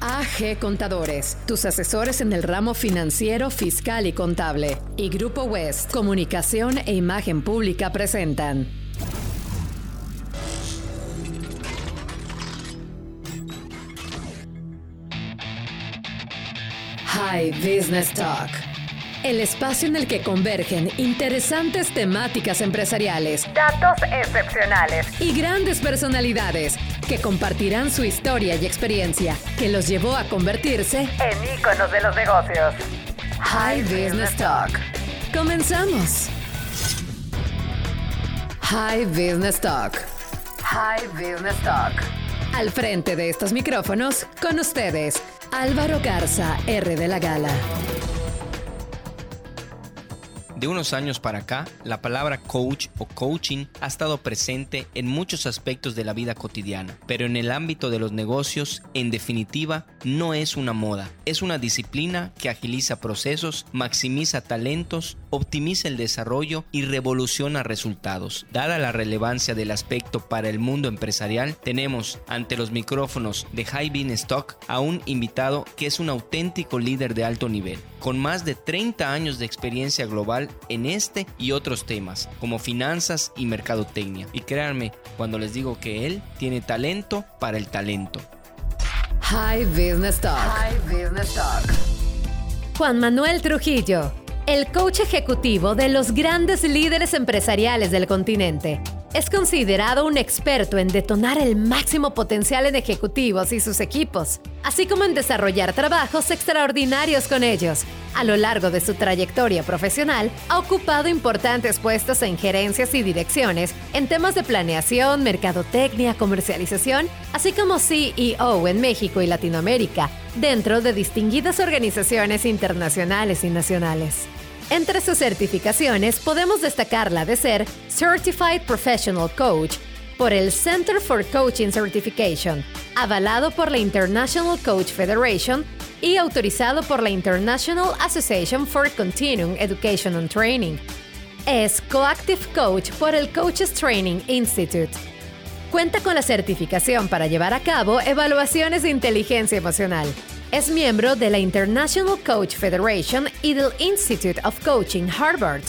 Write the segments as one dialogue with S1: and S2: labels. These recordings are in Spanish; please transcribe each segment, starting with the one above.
S1: AG Contadores, tus asesores en el ramo financiero, fiscal y contable. Y Grupo West, Comunicación e Imagen Pública presentan. High Business Talk. El espacio en el que convergen interesantes temáticas empresariales, datos excepcionales y grandes personalidades que compartirán su historia y experiencia que los llevó a convertirse en íconos de los negocios. High Business Talk. Comenzamos. High Business Talk. High Business Talk. Al frente de estos micrófonos, con ustedes, Álvaro Garza, R de la Gala.
S2: De unos años para acá, la palabra coach o coaching ha estado presente en muchos aspectos de la vida cotidiana, pero en el ámbito de los negocios, en definitiva, no es una moda, es una disciplina que agiliza procesos, maximiza talentos, optimiza el desarrollo y revoluciona resultados. Dada la relevancia del aspecto para el mundo empresarial, tenemos ante los micrófonos de High Bean Stock a un invitado que es un auténtico líder de alto nivel, con más de 30 años de experiencia global en este y otros temas, como finanzas y mercadotecnia. Y créanme cuando les digo que él tiene talento para el talento.
S1: High Business Talk. High Business Talk. Juan Manuel Trujillo, el coach ejecutivo de los grandes líderes empresariales del continente es considerado un experto en detonar el máximo potencial en ejecutivos y sus equipos, así como en desarrollar trabajos extraordinarios con ellos. A lo largo de su trayectoria profesional, ha ocupado importantes puestos en gerencias y direcciones en temas de planeación, mercadotecnia, comercialización, así como CEO en México y Latinoamérica, dentro de distinguidas organizaciones internacionales y nacionales. Entre sus certificaciones podemos destacar la de ser Certified Professional Coach por el Center for Coaching Certification, avalado por la International Coach Federation y autorizado por la International Association for Continuing Education and Training. Es Coactive Coach por el Coaches Training Institute. Cuenta con la certificación para llevar a cabo evaluaciones de inteligencia emocional es miembro de la International Coach Federation y del Institute of Coaching Harvard.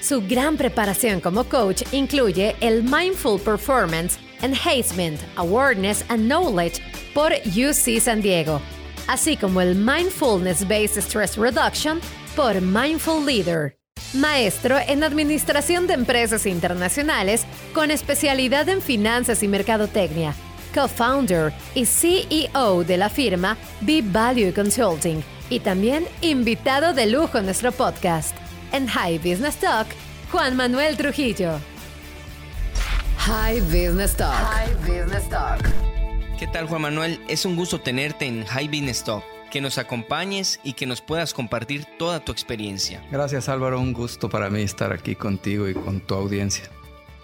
S1: Su gran preparación como coach incluye el Mindful Performance Enhancement, Awareness and Knowledge por UC San Diego, así como el Mindfulness Based Stress Reduction por Mindful Leader. Maestro en Administración de Empresas Internacionales con especialidad en Finanzas y Mercadotecnia co-founder y CEO de la firma Be Value Consulting y también invitado de lujo en nuestro podcast. En High Business Talk, Juan Manuel Trujillo. High Business Talk. High Business
S2: Talk. ¿Qué tal Juan Manuel? Es un gusto tenerte en High Business Talk que nos acompañes y que nos puedas compartir toda tu experiencia.
S3: Gracias Álvaro, un gusto para mí estar aquí contigo y con tu audiencia.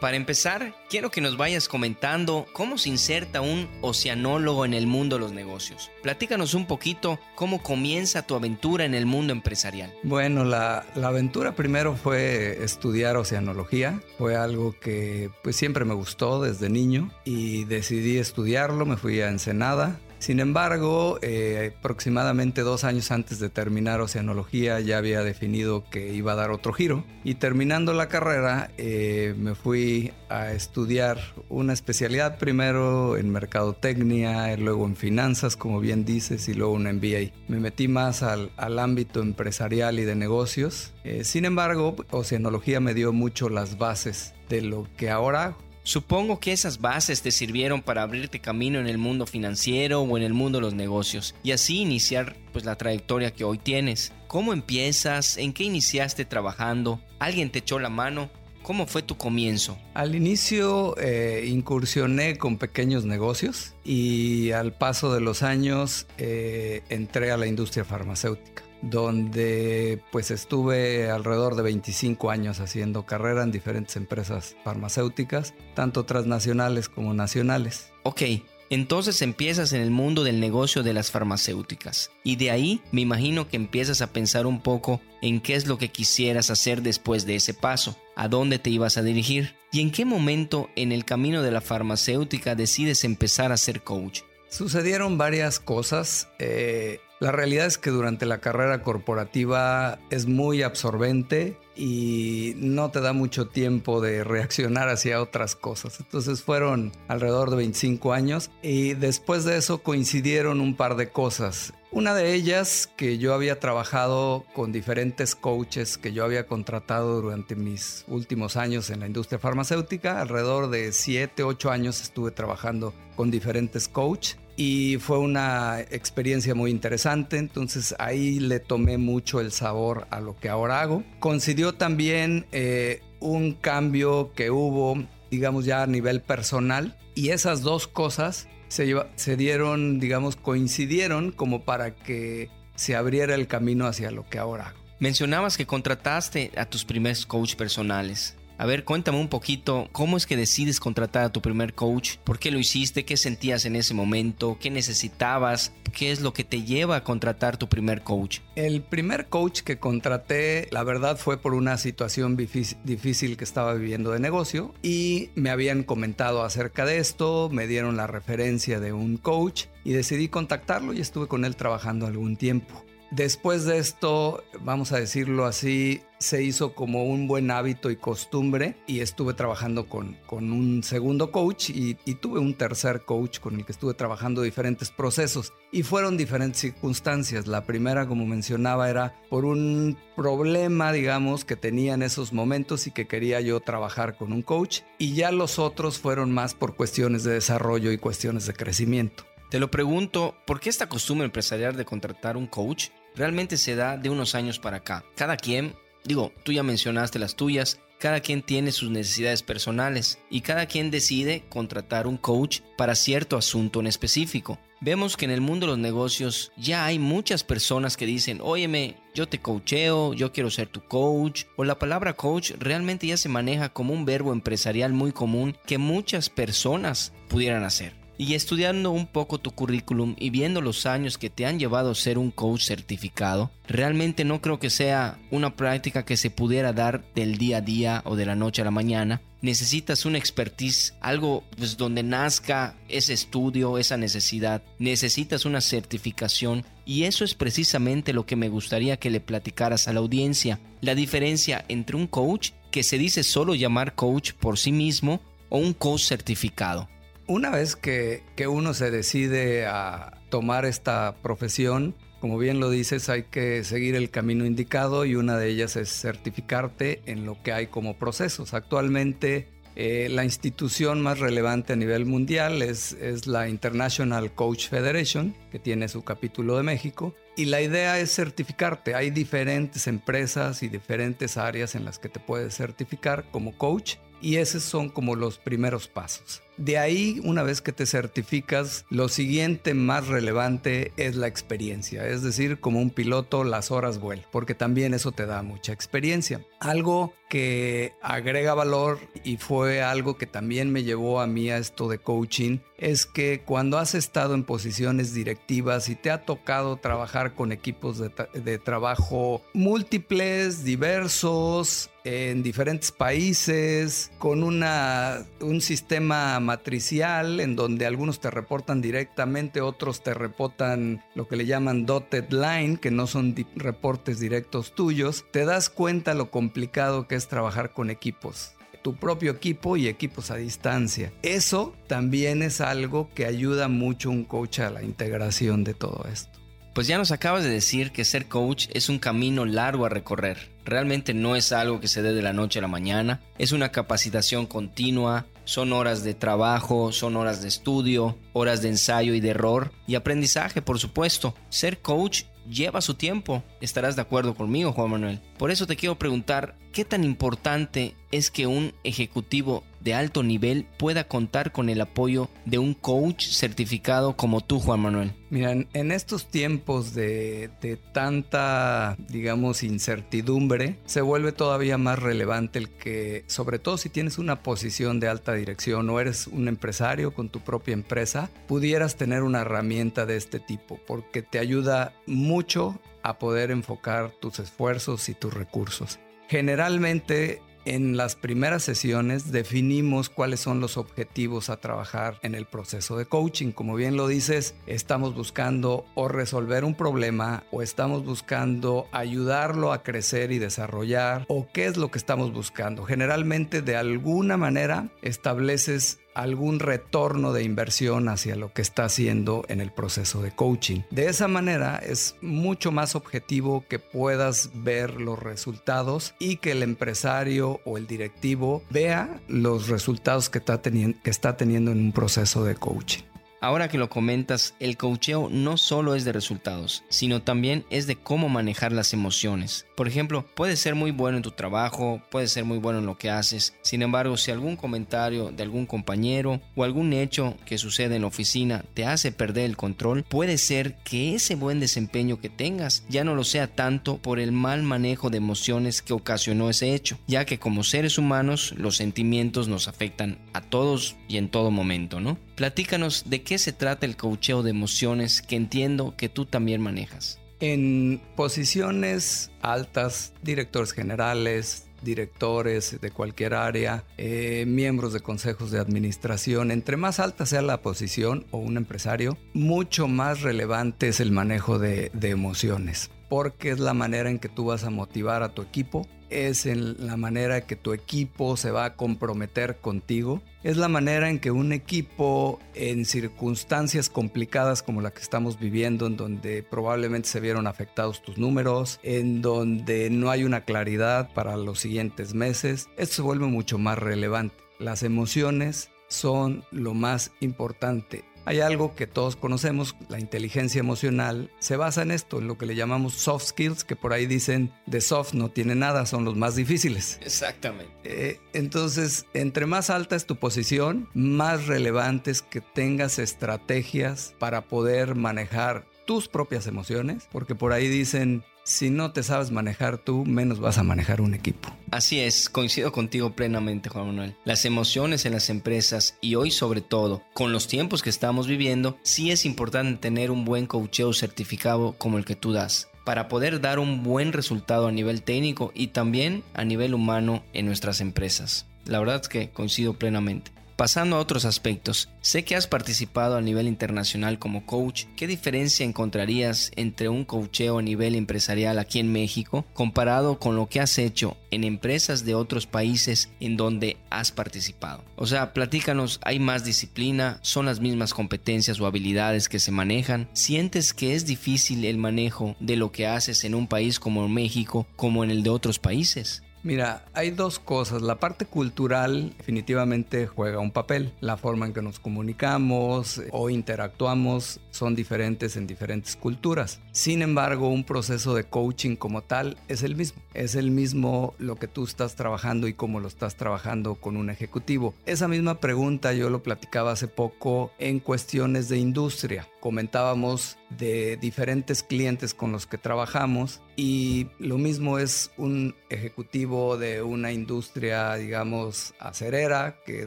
S2: Para empezar, quiero que nos vayas comentando cómo se inserta un oceanólogo en el mundo de los negocios. Platícanos un poquito cómo comienza tu aventura en el mundo empresarial.
S3: Bueno, la, aventura primero fue estudiar oceanología. Fue algo que pues siempre me gustó desde niño y decidí estudiarlo. Me fui a Ensenada sin embargo, eh, aproximadamente dos años antes de terminar Oceanología ya había definido que iba a dar otro giro y terminando la carrera eh, me fui a estudiar una especialidad primero en mercadotecnia, luego en finanzas como bien dices y luego un MBA. Me metí más al, ámbito empresarial y de negocios. Eh, sin embargo, Oceanología me dio mucho las bases de lo que ahora
S2: Supongo que esas bases te sirvieron para abrirte camino en el mundo financiero o en el mundo de los negocios y así iniciar pues la trayectoria que hoy tienes. ¿Cómo empiezas? ¿En qué iniciaste trabajando? ¿Alguien te echó la mano? ¿Cómo fue tu comienzo?
S3: Al inicio eh, incursioné con pequeños negocios y al paso de los años eh, entré a la industria farmacéutica donde pues estuve alrededor de 25 años haciendo carrera en diferentes empresas farmacéuticas, tanto transnacionales como nacionales.
S2: Ok, Entonces empiezas en el mundo del negocio de las farmacéuticas y de ahí me imagino que empiezas a pensar un poco en qué es lo que quisieras hacer después de ese paso, a dónde te ibas a dirigir y en qué momento en el camino de la farmacéutica decides empezar a ser coach.
S3: Sucedieron varias cosas. Eh, la realidad es que durante la carrera corporativa es muy absorbente y no te da mucho tiempo de reaccionar hacia otras cosas. Entonces fueron alrededor de 25 años y después de eso coincidieron un par de cosas. Una de ellas que yo había trabajado con diferentes coaches que yo había contratado durante mis últimos años en la industria farmacéutica, alrededor de 7, 8 años estuve trabajando con diferentes coaches y fue una experiencia muy interesante, entonces ahí le tomé mucho el sabor a lo que ahora hago. Coincidió también eh, un cambio que hubo, digamos ya a nivel personal, y esas dos cosas se, se dieron, digamos, coincidieron como para que se abriera el camino hacia lo que ahora hago.
S2: Mencionabas que contrataste a tus primeros coach personales. A ver, cuéntame un poquito, ¿cómo es que decides contratar a tu primer coach? ¿Por qué lo hiciste? ¿Qué sentías en ese momento? ¿Qué necesitabas? ¿Qué es lo que te lleva a contratar tu primer coach?
S3: El primer coach que contraté, la verdad, fue por una situación difícil que estaba viviendo de negocio y me habían comentado acerca de esto, me dieron la referencia de un coach y decidí contactarlo y estuve con él trabajando algún tiempo. Después de esto, vamos a decirlo así, se hizo como un buen hábito y costumbre y estuve trabajando con, con un segundo coach y, y, tuve un tercer coach con el que estuve trabajando diferentes procesos y fueron diferentes circunstancias. La primera, como mencionaba, era por un problema, digamos, que tenía en esos momentos y que quería yo trabajar con un coach y ya los otros fueron más por cuestiones de desarrollo y cuestiones de crecimiento.
S2: Te lo pregunto, ¿por qué esta costumbre empresarial de contratar un coach realmente se da de unos años para acá. Cada quien, digo, tú ya mencionaste las tuyas, cada quien tiene sus necesidades personales y cada quien decide contratar un coach para cierto asunto en específico. Vemos que en el mundo de los negocios ya hay muchas personas que dicen, óyeme, yo te coacheo, yo quiero ser tu coach, o la palabra coach realmente ya se maneja como un verbo empresarial muy común que muchas personas pudieran hacer. Y estudiando un poco tu currículum y viendo los años que te han llevado a ser un coach certificado, realmente no creo que sea una práctica que se pudiera dar del día a día o de la noche a la mañana. Necesitas una expertise, algo pues, donde nazca ese estudio, esa necesidad. Necesitas una certificación y eso es precisamente lo que me gustaría que le platicaras a la audiencia. La diferencia entre un coach que se dice solo llamar coach por sí mismo o un coach certificado.
S3: Una vez que, uno se decide a tomar esta profesión, como bien lo dices, hay que seguir el camino indicado y una de ellas es certificarte en lo que hay como procesos. Actualmente eh, la institución más relevante a nivel mundial es, es, la International Coach Federation, que tiene su capítulo de México. Y la idea es certificarte. Hay diferentes empresas y diferentes áreas en las que te puedes certificar como coach y esos son como los primeros pasos. De ahí, una vez que te certificas, lo siguiente más relevante es la experiencia, es decir, como un piloto las horas vuelo, porque también eso te da mucha experiencia. Algo que agrega valor y fue algo que también me llevó a mí a esto de coaching es que cuando has estado en posiciones directivas y te ha tocado trabajar con equipos de, de trabajo múltiples, diversos, en diferentes países, con una, un sistema matricial en donde algunos te reportan directamente, otros te reportan lo que le llaman dotted line, que no son reportes directos tuyos, te das cuenta lo complicado que es trabajar con equipos tu propio equipo y equipos a distancia. Eso también es algo que ayuda mucho un coach a la integración de todo esto.
S2: Pues ya nos acabas de decir que ser coach es un camino largo a recorrer. Realmente no es algo que se dé de la noche a la mañana. Es una capacitación continua, son horas de trabajo, son horas de estudio, horas de ensayo y de error y aprendizaje, por supuesto. Ser coach lleva su tiempo. ¿Estarás de acuerdo conmigo, Juan Manuel? Por eso te quiero preguntar, ¿qué tan importante es que un ejecutivo de alto nivel pueda contar con el apoyo de un coach certificado como tú, Juan Manuel?
S3: Mira, en estos tiempos de, de, tanta, digamos, incertidumbre, se vuelve todavía más relevante el que, sobre todo si tienes una posición de alta dirección o eres un empresario con tu propia empresa, pudieras tener una herramienta de este tipo, porque te ayuda mucho a poder enfocar tus esfuerzos y tus recursos. Generalmente en las primeras sesiones definimos cuáles son los objetivos a trabajar en el proceso de coaching. Como bien lo dices, estamos buscando o resolver un problema o estamos buscando ayudarlo a crecer y desarrollar o qué es lo que estamos buscando. Generalmente de alguna manera estableces algún retorno de inversión hacia lo que está haciendo en el proceso de coaching. De esa manera es mucho más objetivo que puedas ver los resultados y que el empresario o el directivo vea los resultados que está, teniendo, que está teniendo en un proceso de coaching.
S2: Ahora que lo comentas, el coacheo no solo es de resultados, sino también es de cómo manejar las emociones. Por ejemplo, puedes ser muy bueno en tu trabajo, puedes ser muy bueno en lo que haces, sin embargo, si algún comentario de algún compañero o algún hecho que sucede en la oficina te hace perder el control, puede ser que ese buen desempeño que tengas ya no lo sea tanto por el mal manejo de emociones que ocasionó ese hecho, ya que como seres humanos los sentimientos nos afectan a todos y en todo momento, ¿no? Platícanos de qué se trata el coacheo de emociones que entiendo que tú también manejas.
S3: En posiciones altas, directores generales, directores de cualquier área, eh, miembros de consejos de administración, entre más alta sea la posición o un empresario, mucho más relevante es el manejo de, de emociones, porque es la manera en que tú vas a motivar a tu equipo es en la manera que tu equipo se va a comprometer contigo, es la manera en que un equipo en circunstancias complicadas como la que estamos viviendo, en donde probablemente se vieron afectados tus números, en donde no hay una claridad para los siguientes meses, esto se vuelve mucho más relevante. Las emociones son lo más importante hay algo que todos conocemos, la inteligencia emocional, se basa en esto, en lo que le llamamos soft skills, que por ahí dicen de soft no tiene nada, son los más difíciles.
S2: Exactamente.
S3: Eh, entonces, entre más alta es tu posición, más relevante es que tengas estrategias para poder manejar tus propias emociones, porque por ahí dicen si no te sabes manejar tú, menos vas a manejar un equipo.
S2: Así es, coincido contigo plenamente, Juan Manuel. Las emociones en las empresas y hoy sobre todo, con los tiempos que estamos viviendo, sí es importante tener un buen coacheo certificado como el que tú das para poder dar un buen resultado a nivel técnico y también a nivel humano en nuestras empresas. La verdad es que coincido plenamente. Pasando a otros aspectos, sé que has participado a nivel internacional como coach. ¿Qué diferencia encontrarías entre un coacheo a nivel empresarial aquí en México comparado con lo que has hecho en empresas de otros países en donde has participado? O sea, platícanos, ¿hay más disciplina? ¿Son las mismas competencias o habilidades que se manejan? ¿Sientes que es difícil el manejo de lo que haces en un país como México como en el de otros países?
S3: Mira, hay dos cosas. La parte cultural definitivamente juega un papel. La forma en que nos comunicamos o interactuamos son diferentes en diferentes culturas. Sin embargo, un proceso de coaching como tal es el mismo. Es el mismo lo que tú estás trabajando y cómo lo estás trabajando con un ejecutivo. Esa misma pregunta yo lo platicaba hace poco en cuestiones de industria. Comentábamos de diferentes clientes con los que trabajamos y lo mismo es un ejecutivo de una industria, digamos, acerera, que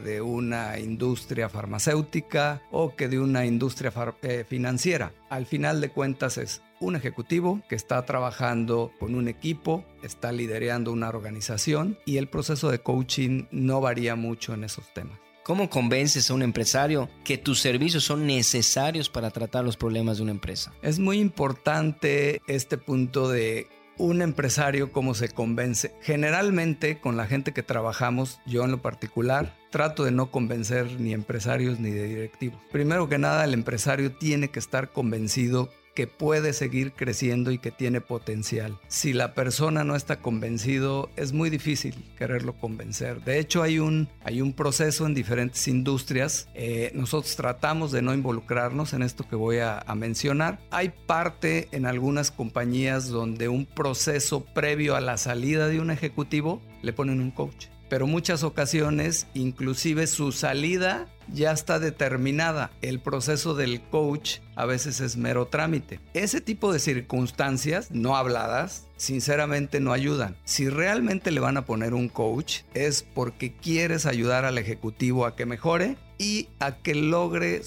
S3: de una industria farmacéutica o que de una industria eh, financiera. Al final de cuentas es un ejecutivo que está trabajando con un equipo, está liderando una organización y el proceso de coaching no varía mucho en esos temas.
S2: ¿Cómo convences a un empresario que tus servicios son necesarios para tratar los problemas de una empresa?
S3: Es muy importante este punto de un empresario cómo se convence. Generalmente con la gente que trabajamos, yo en lo particular, trato de no convencer ni empresarios ni de directivos. Primero que nada, el empresario tiene que estar convencido que puede seguir creciendo y que tiene potencial. Si la persona no está convencido, es muy difícil quererlo convencer. De hecho, hay un, hay un proceso en diferentes industrias. Eh, nosotros tratamos de no involucrarnos en esto que voy a, a mencionar. Hay parte en algunas compañías donde un proceso previo a la salida de un ejecutivo le ponen un coach pero muchas ocasiones inclusive su salida ya está determinada. El proceso del coach a veces es mero trámite. Ese tipo de circunstancias no habladas sinceramente no ayudan. Si realmente le van a poner un coach es porque quieres ayudar al ejecutivo a que mejore y a que logre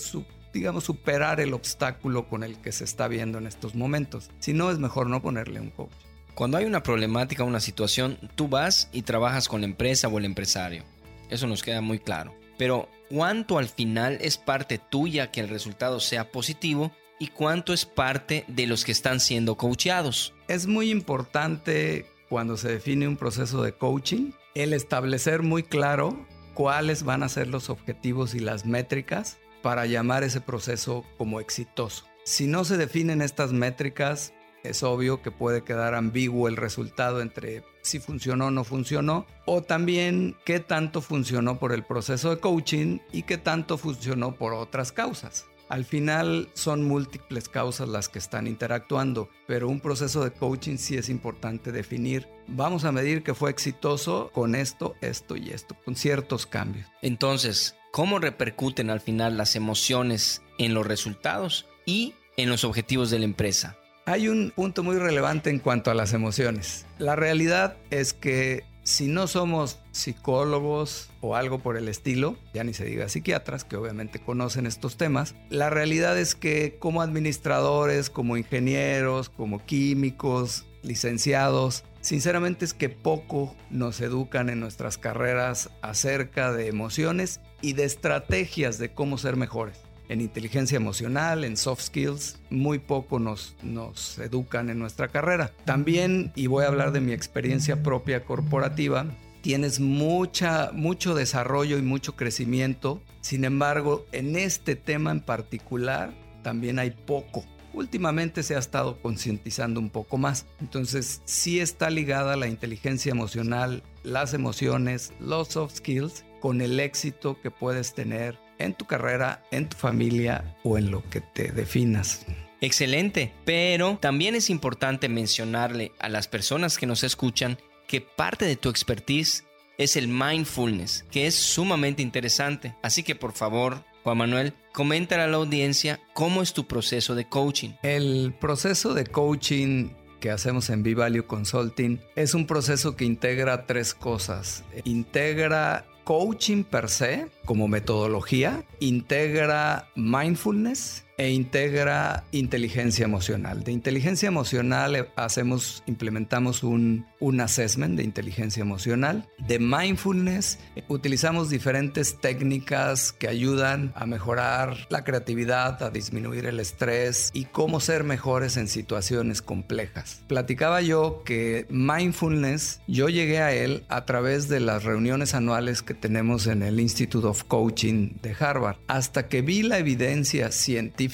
S3: digamos, superar el obstáculo con el que se está viendo en estos momentos. Si no, es mejor no ponerle un coach.
S2: Cuando hay una problemática, una situación, tú vas y trabajas con la empresa o el empresario. Eso nos queda muy claro. Pero ¿cuánto al final es parte tuya que el resultado sea positivo y cuánto es parte de los que están siendo coacheados?
S3: Es muy importante cuando se define un proceso de coaching el establecer muy claro cuáles van a ser los objetivos y las métricas para llamar ese proceso como exitoso. Si no se definen estas métricas, es obvio que puede quedar ambiguo el resultado entre si funcionó o no funcionó, o también qué tanto funcionó por el proceso de coaching y qué tanto funcionó por otras causas. Al final son múltiples causas las que están interactuando, pero un proceso de coaching sí es importante definir. Vamos a medir que fue exitoso con esto, esto y esto, con ciertos cambios.
S2: Entonces, ¿cómo repercuten al final las emociones en los resultados y en los objetivos de la empresa?
S3: Hay un punto muy relevante en cuanto a las emociones. La realidad es que si no somos psicólogos o algo por el estilo, ya ni se diga psiquiatras, que obviamente conocen estos temas, la realidad es que como administradores, como ingenieros, como químicos, licenciados, sinceramente es que poco nos educan en nuestras carreras acerca de emociones y de estrategias de cómo ser mejores en inteligencia emocional, en soft skills, muy poco nos, nos educan en nuestra carrera. También, y voy a hablar de mi experiencia propia corporativa, tienes mucha, mucho desarrollo y mucho crecimiento. Sin embargo, en este tema en particular, también hay poco. Últimamente se ha estado concientizando un poco más. Entonces, sí está ligada la inteligencia emocional, las emociones, los soft skills, con el éxito que puedes tener en tu carrera, en tu familia o en lo que te definas.
S2: Excelente, pero también es importante mencionarle a las personas que nos escuchan que parte de tu expertise es el mindfulness, que es sumamente interesante. Así que por favor, Juan Manuel, coméntale a la audiencia cómo es tu proceso de coaching.
S3: El proceso de coaching que hacemos en V-Value Consulting es un proceso que integra tres cosas. Integra coaching per se como metodología, integra mindfulness e integra inteligencia emocional. De inteligencia emocional eh, hacemos, implementamos un, un assessment de inteligencia emocional. De mindfulness utilizamos diferentes técnicas que ayudan a mejorar la creatividad, a disminuir el estrés y cómo ser mejores en situaciones complejas. Platicaba yo que mindfulness, yo llegué a él a través de las reuniones anuales que tenemos en el Institute of Coaching de Harvard, hasta que vi la evidencia científica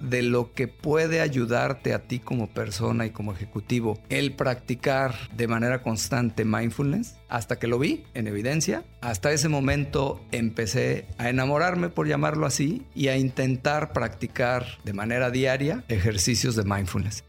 S3: de lo que puede ayudarte a ti como persona y como ejecutivo el practicar de manera constante mindfulness. Hasta que lo vi en evidencia, hasta ese momento empecé a enamorarme, por llamarlo así, y a intentar practicar de manera diaria ejercicios de mindfulness.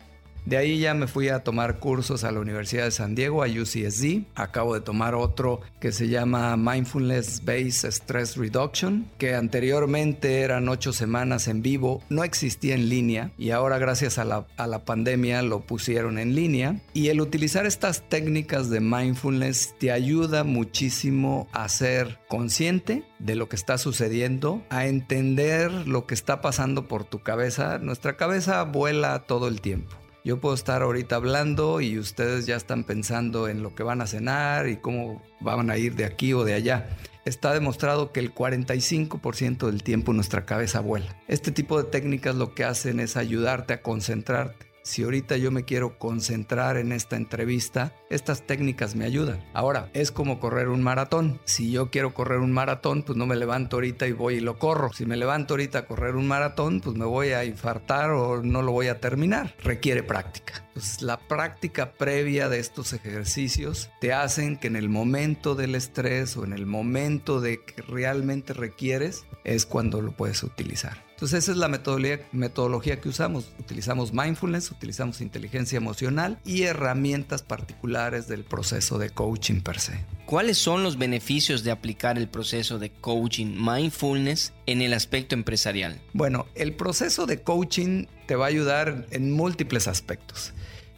S3: De ahí ya me fui a tomar cursos a la Universidad de San Diego, a UCSD. Acabo de tomar otro que se llama Mindfulness Based Stress Reduction, que anteriormente eran ocho semanas en vivo, no existía en línea y ahora gracias a la, a la pandemia lo pusieron en línea. Y el utilizar estas técnicas de mindfulness te ayuda muchísimo a ser consciente de lo que está sucediendo, a entender lo que está pasando por tu cabeza. Nuestra cabeza vuela todo el tiempo. Yo puedo estar ahorita hablando y ustedes ya están pensando en lo que van a cenar y cómo van a ir de aquí o de allá. Está demostrado que el 45% del tiempo nuestra cabeza vuela. Este tipo de técnicas lo que hacen es ayudarte a concentrarte. Si ahorita yo me quiero concentrar en esta entrevista, estas técnicas me ayudan. Ahora, es como correr un maratón. Si yo quiero correr un maratón, pues no me levanto ahorita y voy y lo corro. Si me levanto ahorita a correr un maratón, pues me voy a infartar o no lo voy a terminar. Requiere práctica. Pues la práctica previa de estos ejercicios te hacen que en el momento del estrés o en el momento de que realmente requieres es cuando lo puedes utilizar. Entonces esa es la metodología, metodología, que usamos. Utilizamos mindfulness, utilizamos inteligencia emocional y herramientas particulares del proceso de coaching per se.
S2: ¿Cuáles son los beneficios de aplicar el proceso de coaching mindfulness en el aspecto empresarial?
S3: Bueno, el proceso de coaching te va a ayudar en múltiples aspectos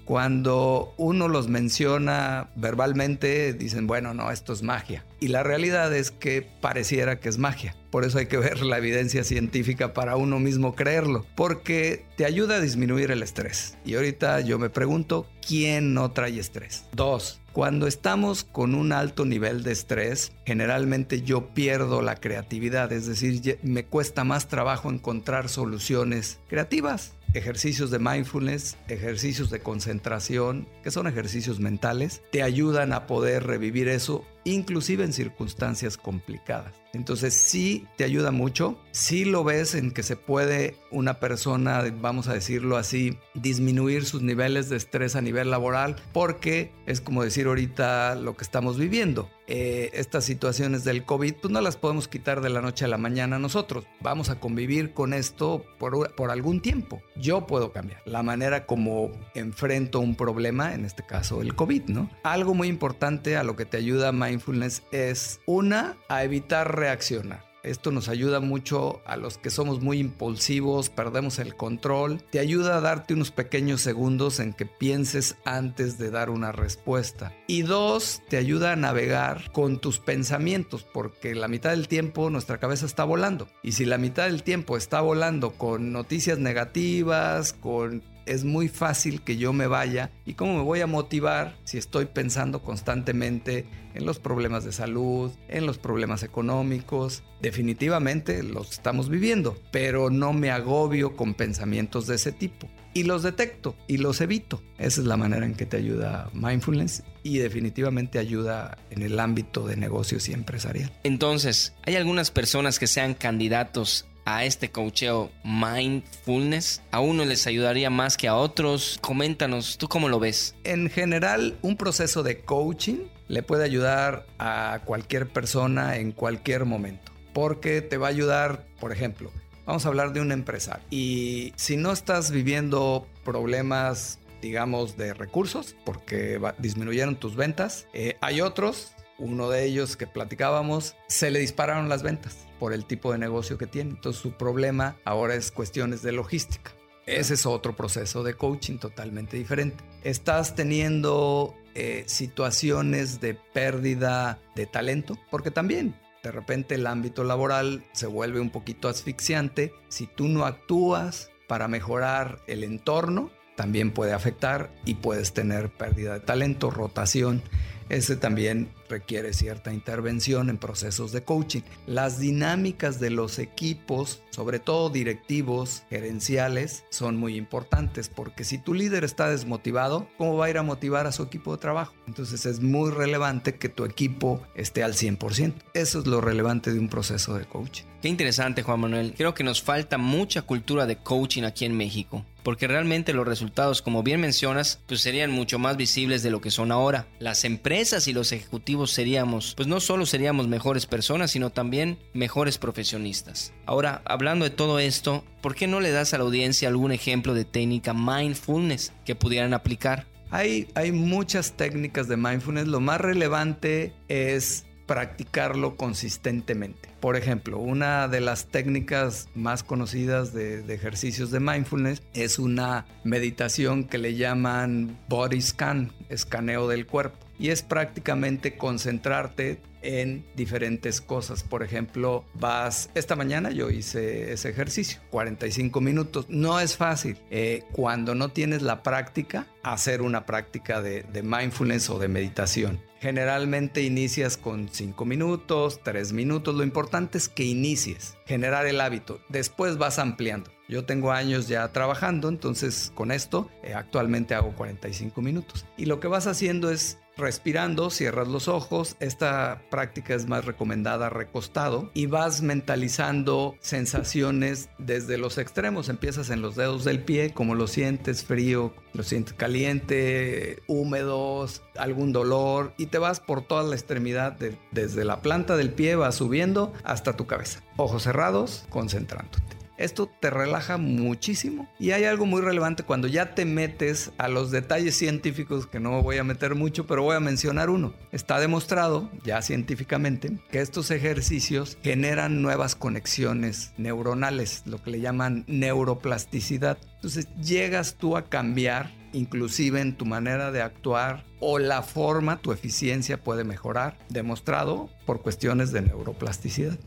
S3: cuando uno los menciona verbalmente, dicen, bueno, no, esto es magia. Y la realidad es que pareciera que es magia. Por eso hay que ver la evidencia científica para uno mismo creerlo, porque te ayuda a disminuir el estrés. Y ahorita yo me pregunto, ¿quién no trae estrés? Dos, cuando estamos con un alto nivel de estrés, generalmente yo pierdo la creatividad, es decir, me cuesta más trabajo encontrar soluciones creativas ejercicios de mindfulness, ejercicios de concentración, que son ejercicios mentales, te ayudan a poder revivir eso inclusive en circunstancias complicadas. Entonces sí te ayuda mucho, sí lo ves en que se puede una persona, vamos a decirlo así, disminuir sus niveles de estrés a nivel laboral, porque es como decir ahorita lo que estamos viviendo. Eh, estas situaciones del COVID, pues no las podemos quitar de la noche a la mañana nosotros. Vamos a convivir con esto por, por algún tiempo. Yo puedo cambiar la manera como enfrento un problema, en este caso el COVID, ¿no? Algo muy importante a lo que te ayuda mindfulness es una, a evitar reaccionar. Esto nos ayuda mucho a los que somos muy impulsivos, perdemos el control. Te ayuda a darte unos pequeños segundos en que pienses antes de dar una respuesta. Y dos, te ayuda a navegar con tus pensamientos, porque la mitad del tiempo nuestra cabeza está volando. Y si la mitad del tiempo está volando con noticias negativas, con es muy fácil que yo me vaya. ¿Y cómo me voy a motivar si estoy pensando constantemente en los problemas de salud, en los problemas económicos? Definitivamente los estamos viviendo, pero no me agobio con pensamientos de ese tipo. Y los detecto y los evito. Esa es la manera en que te ayuda mindfulness y definitivamente ayuda en el ámbito de negocios y empresarial.
S2: Entonces, ¿hay algunas personas que sean candidatos a este coacheo mindfulness? ¿A uno les ayudaría más que a otros? Coméntanos, ¿tú cómo lo ves?
S3: En general, un proceso de coaching le puede ayudar a cualquier persona en cualquier momento, porque te va a ayudar, por ejemplo, vamos a hablar de un empresario y si no estás viviendo problemas digamos, de recursos, porque disminuyeron tus ventas. Eh, hay otros, uno de ellos que platicábamos, se le dispararon las ventas por el tipo de negocio que tiene. Entonces su problema ahora es cuestiones de logística. Ese es otro proceso de coaching totalmente diferente. Estás teniendo eh, situaciones de pérdida de talento, porque también de repente el ámbito laboral se vuelve un poquito asfixiante. Si tú no actúas para mejorar el entorno, también puede afectar y puedes tener pérdida de talento, rotación ese también requiere cierta intervención en procesos de coaching. Las dinámicas de los equipos, sobre todo directivos, gerenciales, son muy importantes porque si tu líder está desmotivado, ¿cómo va a ir a motivar a su equipo de trabajo? Entonces es muy relevante que tu equipo esté al 100%. Eso es lo relevante de un proceso de coaching.
S2: Qué interesante, Juan Manuel. Creo que nos falta mucha cultura de coaching aquí en México porque realmente los resultados, como bien mencionas, pues serían mucho más visibles de lo que son ahora. Las empresas y los ejecutivos seríamos, pues no solo seríamos mejores personas, sino también mejores profesionistas. Ahora, hablando de todo esto, ¿por qué no le das a la audiencia algún ejemplo de técnica mindfulness que pudieran aplicar?
S3: Hay, hay muchas técnicas de mindfulness. Lo más relevante es practicarlo consistentemente. Por ejemplo, una de las técnicas más conocidas de, ejercicios de mindfulness es una meditación que le llaman body scan, escaneo del cuerpo. Y es prácticamente concentrarte en diferentes cosas. Por ejemplo, vas, esta mañana yo hice ese ejercicio, 45 minutos. No es fácil. Eh, cuando no tienes la práctica, hacer una práctica de, mindfulness o de meditación. Generalmente inicias con 5 minutos, 3 minutos. Lo importante es que inicies, generar el hábito. Después vas ampliando. Yo tengo años ya trabajando, entonces con esto eh, actualmente hago 45 minutos. Y lo que vas haciendo es respirando, cierras los ojos. Esta práctica es más recomendada recostado y vas mentalizando sensaciones desde los extremos. Empiezas en los dedos del pie, como lo sientes frío, lo sientes caliente, húmedos, algún dolor y te vas por toda la extremidad desde la planta del pie, vas subiendo hasta tu cabeza. Ojos cerrados, concentrándote. Esto te relaja muchísimo. Y hay algo muy relevante cuando ya te metes a los detalles científicos, que no voy a meter mucho, pero voy a mencionar uno. Está demostrado, ya científicamente, que estos ejercicios generan nuevas conexiones neuronales, lo que le llaman neuroplasticidad. Entonces llegas tú a cambiar inclusive en tu manera de actuar o la forma, tu eficiencia puede mejorar, demostrado por cuestiones de neuroplasticidad.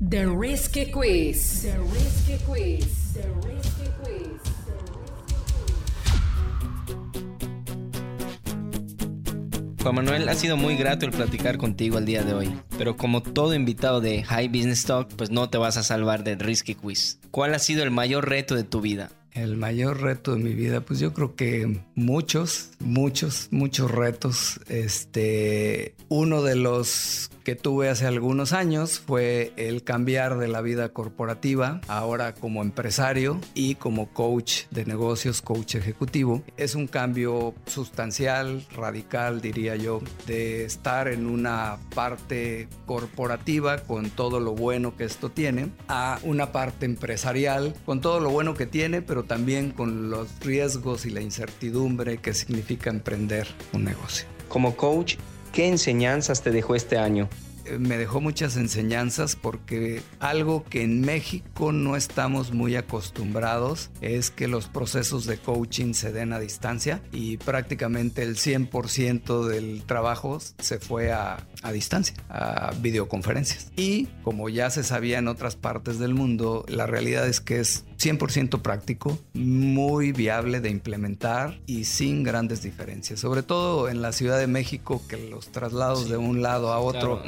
S1: The Risky Quiz. The Risky Quiz. The Risky Quiz.
S2: Juan Manuel, ha sido muy grato el platicar contigo el día de hoy, pero como todo invitado de High Business Talk, pues no te vas a salvar del Risky Quiz. ¿Cuál ha sido el mayor reto de tu vida?
S3: El mayor reto de mi vida, pues yo creo que muchos, muchos, muchos retos. Este, uno de los que tuve hace algunos años fue el cambiar de la vida corporativa, ahora como empresario y como coach de negocios, coach ejecutivo. Es un cambio sustancial, radical, diría yo, de estar en una parte corporativa con todo lo bueno que esto tiene, a una parte empresarial con todo lo bueno que tiene, pero también con los riesgos y la incertidumbre que significa emprender un negocio.
S2: Como coach, ¿Qué enseñanzas te dejó este año?
S3: Eh, me dejó muchas enseñanzas porque algo que en México no estamos muy acostumbrados es que los procesos de coaching se den a distancia y prácticamente el 100% del trabajo se fue a, a distancia, a videoconferencias. Y como ya se sabía en otras partes del mundo, la realidad es que es 100% práctico, muy viable de implementar y sin grandes diferencias. Sobre todo en la Ciudad de México, que los traslados de un lado a otro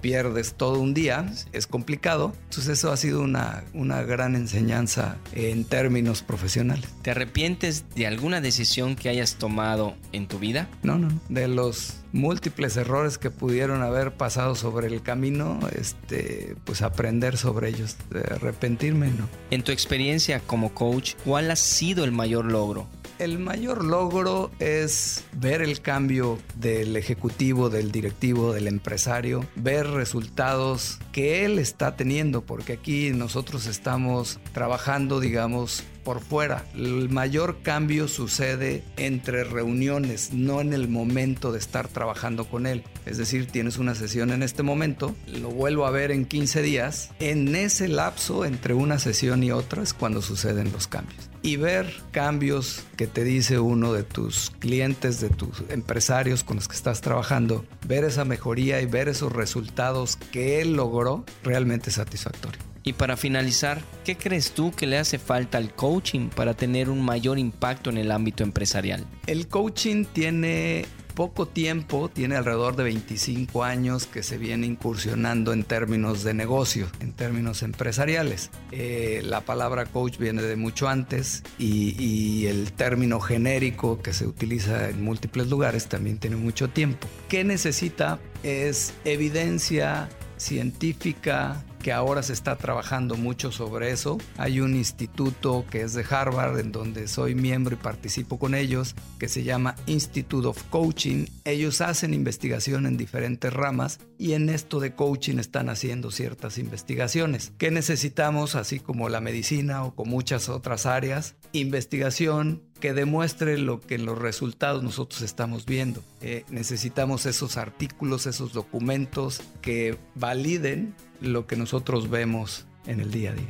S3: pierdes todo un día, es complicado. Entonces eso ha sido una, una gran enseñanza en términos profesionales.
S2: ¿Te arrepientes de alguna decisión que hayas tomado en tu vida?
S3: No, no, de los múltiples errores que pudieron haber pasado sobre el camino, este, pues aprender sobre ellos, arrepentirme, no.
S2: En tu experiencia como coach, ¿cuál ha sido el mayor logro?
S3: El mayor logro es ver el cambio del ejecutivo, del directivo, del empresario, ver resultados que él está teniendo, porque aquí nosotros estamos trabajando, digamos, por fuera. El mayor cambio sucede entre reuniones, no en el momento de estar trabajando con él. Es decir, tienes una sesión en este momento, lo vuelvo a ver en 15 días. En ese lapso entre una sesión y otra es cuando suceden los cambios. Y ver cambios que te dice uno de tus clientes, de tus empresarios con los que estás trabajando, ver esa mejoría y ver esos resultados que él logró, realmente satisfactorio.
S2: Y para finalizar, ¿qué crees tú que le hace falta al coaching para tener un mayor impacto en el ámbito empresarial?
S3: El coaching tiene poco tiempo, tiene alrededor de 25 años que se viene incursionando en términos de negocio, en términos empresariales. Eh, la palabra coach viene de mucho antes y, y, el término genérico que se utiliza en múltiples lugares también tiene mucho tiempo. ¿Qué necesita? Es evidencia científica, que ahora se está trabajando mucho sobre eso. Hay un instituto que es de Harvard, en donde soy miembro y participo con ellos, que se llama Institute of Coaching. Ellos hacen investigación en diferentes ramas y en esto de coaching están haciendo ciertas investigaciones. ¿Qué necesitamos, así como la medicina o con muchas otras áreas? Investigación que demuestre lo que en los resultados nosotros estamos viendo. Eh, necesitamos esos artículos, esos documentos que validen lo que nosotros vemos en el día a día.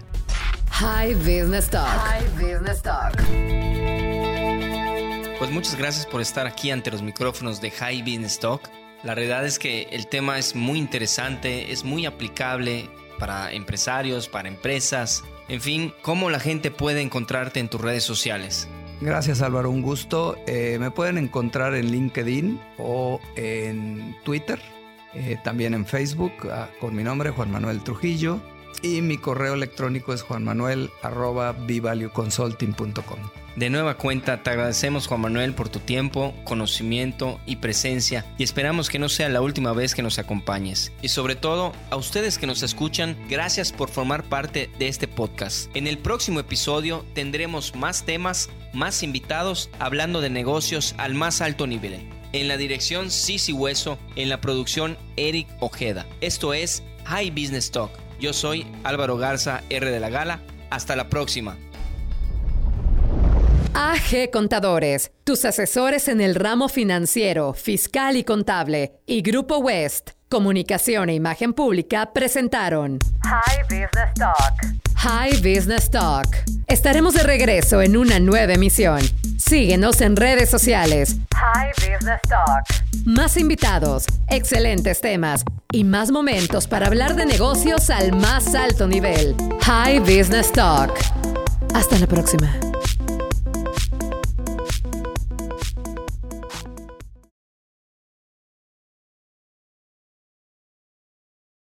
S1: High Business Talk. High Business Talk.
S2: Pues muchas gracias por estar aquí ante los micrófonos de High Business Talk. La realidad es que el tema es muy interesante, es muy aplicable para empresarios, para empresas, en fin, cómo la gente puede encontrarte en tus redes sociales.
S3: Gracias Álvaro, un gusto. Eh, me pueden encontrar en LinkedIn o en Twitter eh, también en Facebook ah, con mi nombre, Juan Manuel Trujillo. y mi correo electrónico es juanmanuel.vivalueconsulting.com.
S2: De nueva cuenta, te agradecemos Juan Manuel por tu tiempo, conocimiento y presencia y esperamos que no sea la última vez que nos acompañes. Y sobre todo, a ustedes que nos escuchan, gracias por formar parte de este podcast. En el próximo episodio tendremos más temas, más invitados hablando de negocios al más alto nivel. En la dirección Sisi Hueso, en la producción Eric Ojeda. Esto es High Business Talk. Yo soy Álvaro Garza, R de la Gala. Hasta la próxima.
S1: AG Contadores, tus asesores en el ramo financiero, fiscal y contable, y Grupo West, Comunicación e Imagen Pública presentaron High Business Talk. High Business Talk. Estaremos de regreso en una nueva emisión. Síguenos en redes sociales. High Business Talk. Más invitados, excelentes temas y más momentos para hablar de negocios al más alto nivel. High Business Talk. Hasta la próxima.